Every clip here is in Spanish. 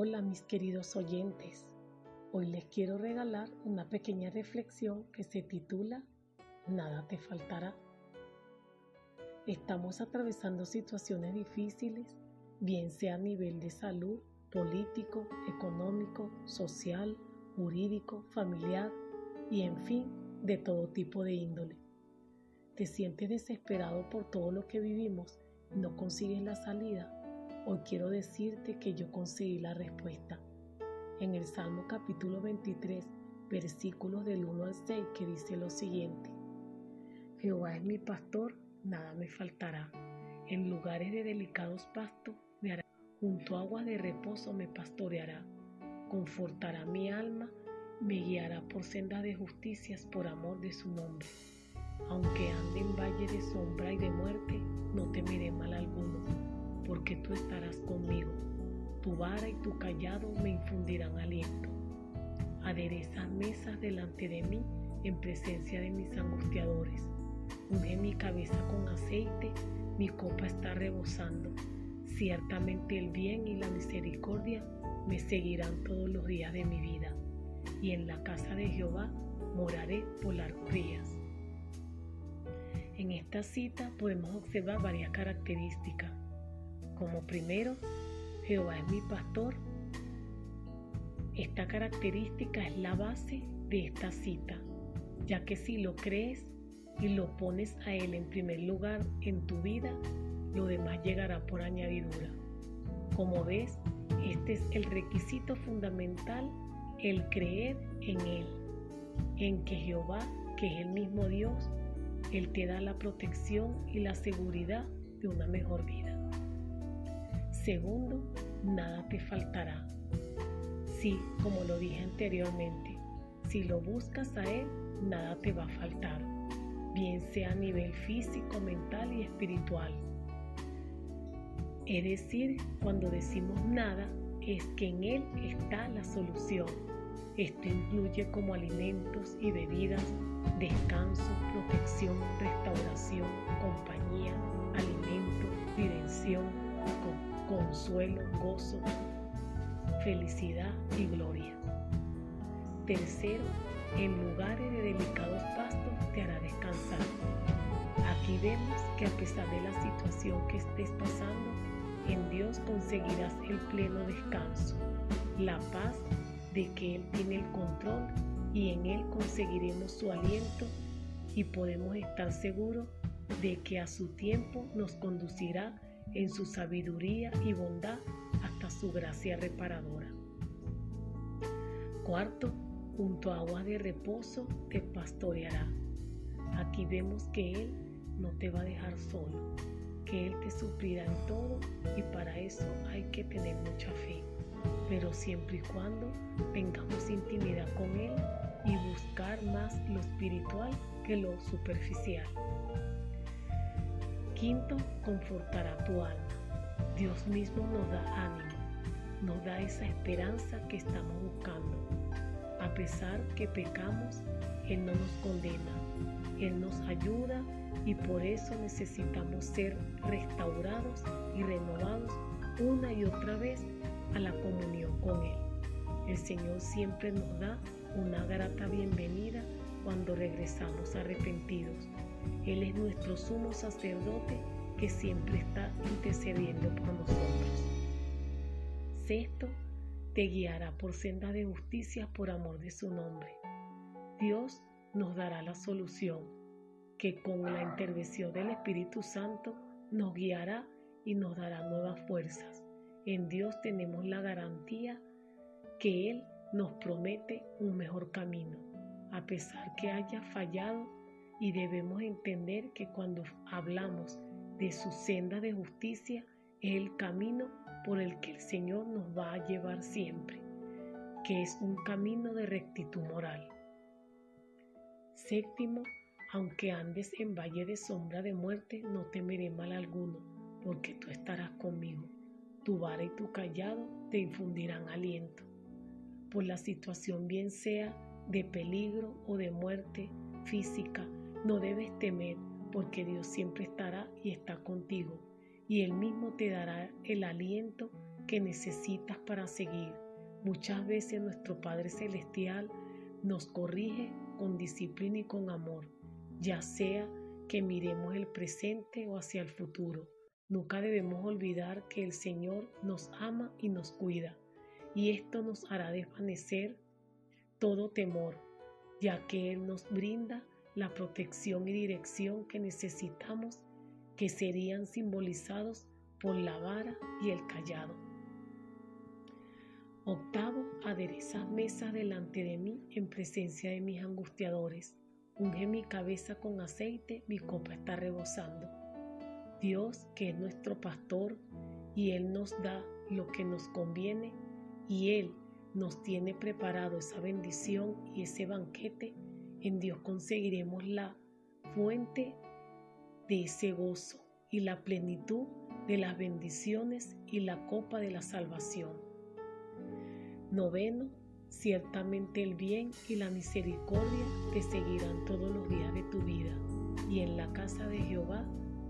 Hola mis queridos oyentes, hoy les quiero regalar una pequeña reflexión que se titula Nada te faltará. Estamos atravesando situaciones difíciles, bien sea a nivel de salud, político, económico, social, jurídico, familiar y en fin, de todo tipo de índole. ¿Te sientes desesperado por todo lo que vivimos y no consigues la salida? Hoy quiero decirte que yo conseguí la respuesta. En el Salmo capítulo 23, versículos del 1 al 6, que dice lo siguiente. Jehová es mi pastor, nada me faltará. En lugares de delicados pastos me hará, junto a aguas de reposo me pastoreará. Confortará mi alma, me guiará por sendas de justicias por amor de su nombre. Aunque ande en valle de sombra y de muerte, no temeré mal alguno porque tú estarás conmigo. Tu vara y tu callado me infundirán aliento. Aderezas mesas delante de mí en presencia de mis angustiadores. Unge mi cabeza con aceite, mi copa está rebosando. Ciertamente el bien y la misericordia me seguirán todos los días de mi vida, y en la casa de Jehová moraré por largos días. En esta cita podemos observar varias características como primero, Jehová es mi pastor. Esta característica es la base de esta cita, ya que si lo crees y lo pones a Él en primer lugar en tu vida, lo demás llegará por añadidura. Como ves, este es el requisito fundamental, el creer en Él, en que Jehová, que es el mismo Dios, Él te da la protección y la seguridad de una mejor vida. Segundo, nada te faltará. Sí, como lo dije anteriormente, si lo buscas a Él, nada te va a faltar, bien sea a nivel físico, mental y espiritual. Es decir, cuando decimos nada, es que en Él está la solución. Esto incluye como alimentos y bebidas, descanso, protección, restauración, compañía, alimento, dirección, consuelo, gozo, felicidad y gloria. Tercero, en lugares de delicados pastos te hará descansar. Aquí vemos que a pesar de la situación que estés pasando, en Dios conseguirás el pleno descanso, la paz de que Él tiene el control y en Él conseguiremos su aliento y podemos estar seguros de que a su tiempo nos conducirá en su sabiduría y bondad hasta su gracia reparadora. Cuarto, junto a agua de reposo te pastoreará. Aquí vemos que Él no te va a dejar solo, que Él te suplirá en todo y para eso hay que tener mucha fe, pero siempre y cuando tengamos intimidad con Él y buscar más lo espiritual que lo superficial. Quinto, confortará tu alma. Dios mismo nos da ánimo, nos da esa esperanza que estamos buscando. A pesar que pecamos, Él no nos condena, Él nos ayuda y por eso necesitamos ser restaurados y renovados una y otra vez a la comunión con Él. El Señor siempre nos da una grata bienvenida cuando regresamos arrepentidos él es nuestro sumo sacerdote que siempre está intercediendo por nosotros. Sexto, te guiará por senda de justicia por amor de su nombre. Dios nos dará la solución, que con la intervención del Espíritu Santo nos guiará y nos dará nuevas fuerzas. En Dios tenemos la garantía que Él nos promete un mejor camino, a pesar que haya fallado y debemos entender que cuando hablamos de su senda de justicia es el camino por el que el Señor nos va a llevar siempre, que es un camino de rectitud moral. Séptimo, aunque andes en valle de sombra de muerte, no temeré mal alguno, porque tú estarás conmigo. Tu vara y tu callado te infundirán aliento. Por la situación bien sea de peligro o de muerte física, no debes temer porque Dios siempre estará y está contigo y Él mismo te dará el aliento que necesitas para seguir. Muchas veces nuestro Padre Celestial nos corrige con disciplina y con amor, ya sea que miremos el presente o hacia el futuro. Nunca debemos olvidar que el Señor nos ama y nos cuida, y esto nos hará desvanecer todo temor, ya que Él nos brinda la protección y dirección que necesitamos, que serían simbolizados por la vara y el callado. Octavo, adereza mesa delante de mí en presencia de mis angustiadores. Unge mi cabeza con aceite, mi copa está rebosando. Dios, que es nuestro pastor, y Él nos da lo que nos conviene, y Él nos tiene preparado esa bendición y ese banquete, en Dios conseguiremos la fuente de ese gozo y la plenitud de las bendiciones y la copa de la salvación. Noveno, ciertamente el bien y la misericordia te seguirán todos los días de tu vida, y en la casa de Jehová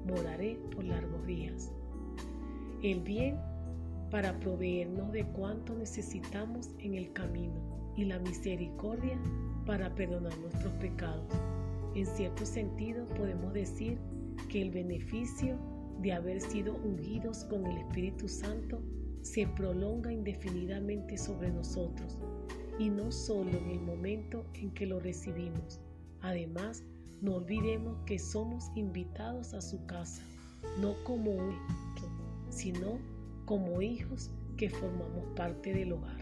moraré por largos días. El bien para proveernos de cuanto necesitamos en el camino, y la misericordia para perdonar nuestros pecados. En cierto sentido podemos decir que el beneficio de haber sido ungidos con el Espíritu Santo se prolonga indefinidamente sobre nosotros y no solo en el momento en que lo recibimos. Además, no olvidemos que somos invitados a su casa, no como hijos, sino como hijos que formamos parte del hogar.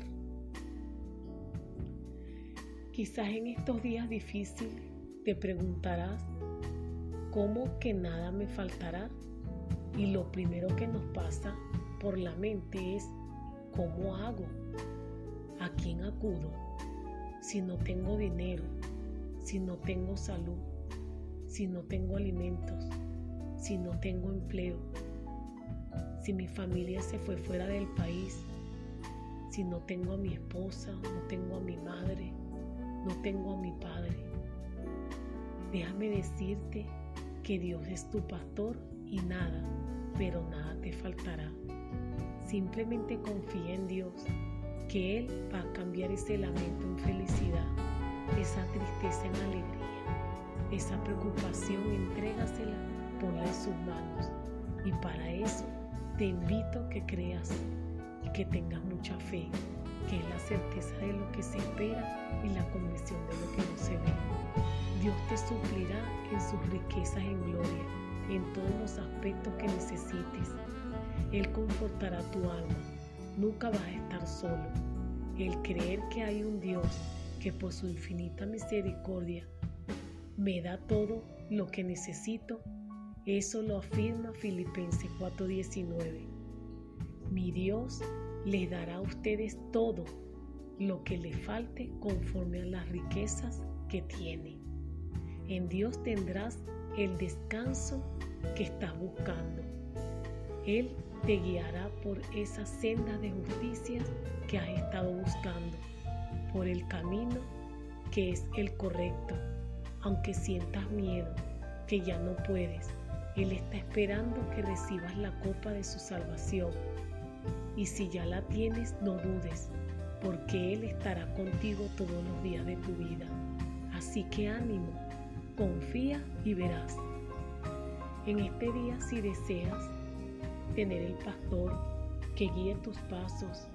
Quizás en estos días difíciles te preguntarás, ¿cómo que nada me faltará? Y lo primero que nos pasa por la mente es ¿cómo hago? ¿A quién acudo? Si no tengo dinero, si no tengo salud, si no tengo alimentos, si no tengo empleo, si mi familia se fue fuera del país, si no tengo a mi esposa, no tengo a mi madre, no tengo a mi padre. Déjame decirte que Dios es tu pastor y nada, pero nada te faltará. Simplemente confía en Dios, que Él va a cambiar ese lamento en felicidad, esa tristeza en alegría, esa preocupación, entrégasela, ponla en sus manos. Y para eso te invito a que creas y que tengas mucha fe, que es la certeza de lo que se espera y la convicción de lo que no se ve. Dios te suplirá en sus riquezas en gloria, en todos los aspectos que necesites él confortará tu alma. Nunca vas a estar solo. El creer que hay un Dios que por su infinita misericordia me da todo lo que necesito, eso lo afirma Filipenses 4:19. Mi Dios les dará a ustedes todo lo que le falte conforme a las riquezas que tiene. En Dios tendrás el descanso que estás buscando. Él te guiará por esa senda de justicia que has estado buscando, por el camino que es el correcto. Aunque sientas miedo, que ya no puedes, Él está esperando que recibas la copa de su salvación. Y si ya la tienes, no dudes, porque Él estará contigo todos los días de tu vida. Así que ánimo, confía y verás. En este día, si deseas, tener el pastor que guíe tus pasos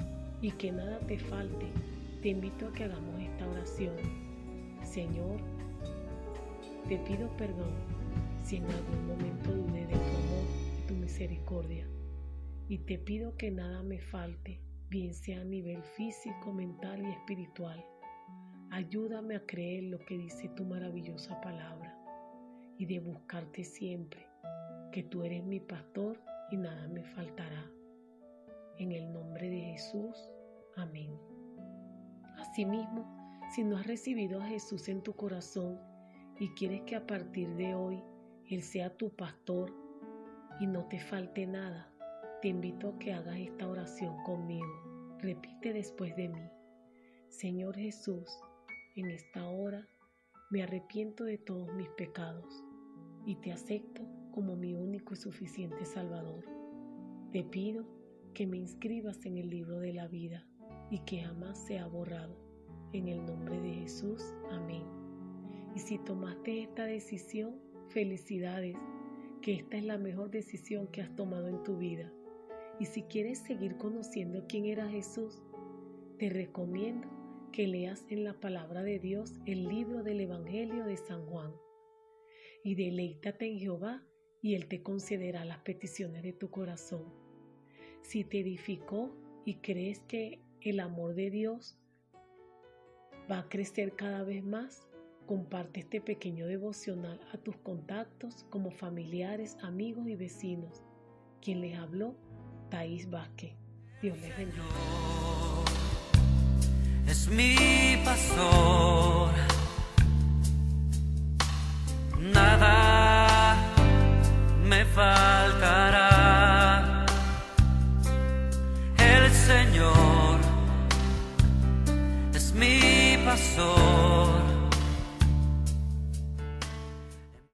y que nada te falte, te invito a que hagamos esta oración. Señor, te pido perdón si en algún momento dudé de tu amor y tu misericordia. Y te pido que nada me falte, bien sea a nivel físico, mental y espiritual. Ayúdame a creer lo que dice tu maravillosa palabra y de buscarte siempre, que tú eres mi pastor y nada me faltará. En el nombre de Jesús, amén. Asimismo, si no has recibido a Jesús en tu corazón y quieres que a partir de hoy Él sea tu pastor y no te falte nada, te invito a que hagas esta oración conmigo. Repite después de mí. Señor Jesús, en esta hora me arrepiento de todos mis pecados y te acepto como mi único y suficiente Salvador. Te pido que me inscribas en el libro de la vida y que jamás sea borrado. En el nombre de Jesús, amén. Y si tomaste esta decisión, felicidades, que esta es la mejor decisión que has tomado en tu vida. Y si quieres seguir conociendo quién era Jesús, te recomiendo que leas en la palabra de Dios el libro del Evangelio de San Juan. Y deleítate en Jehová y Él te concederá las peticiones de tu corazón. Si te edificó y crees que el amor de Dios va a crecer cada vez más, comparte este pequeño devocional a tus contactos como familiares, amigos y vecinos. Quien les habló, Thais Vázquez. Dios les bendiga. Es mi pastor.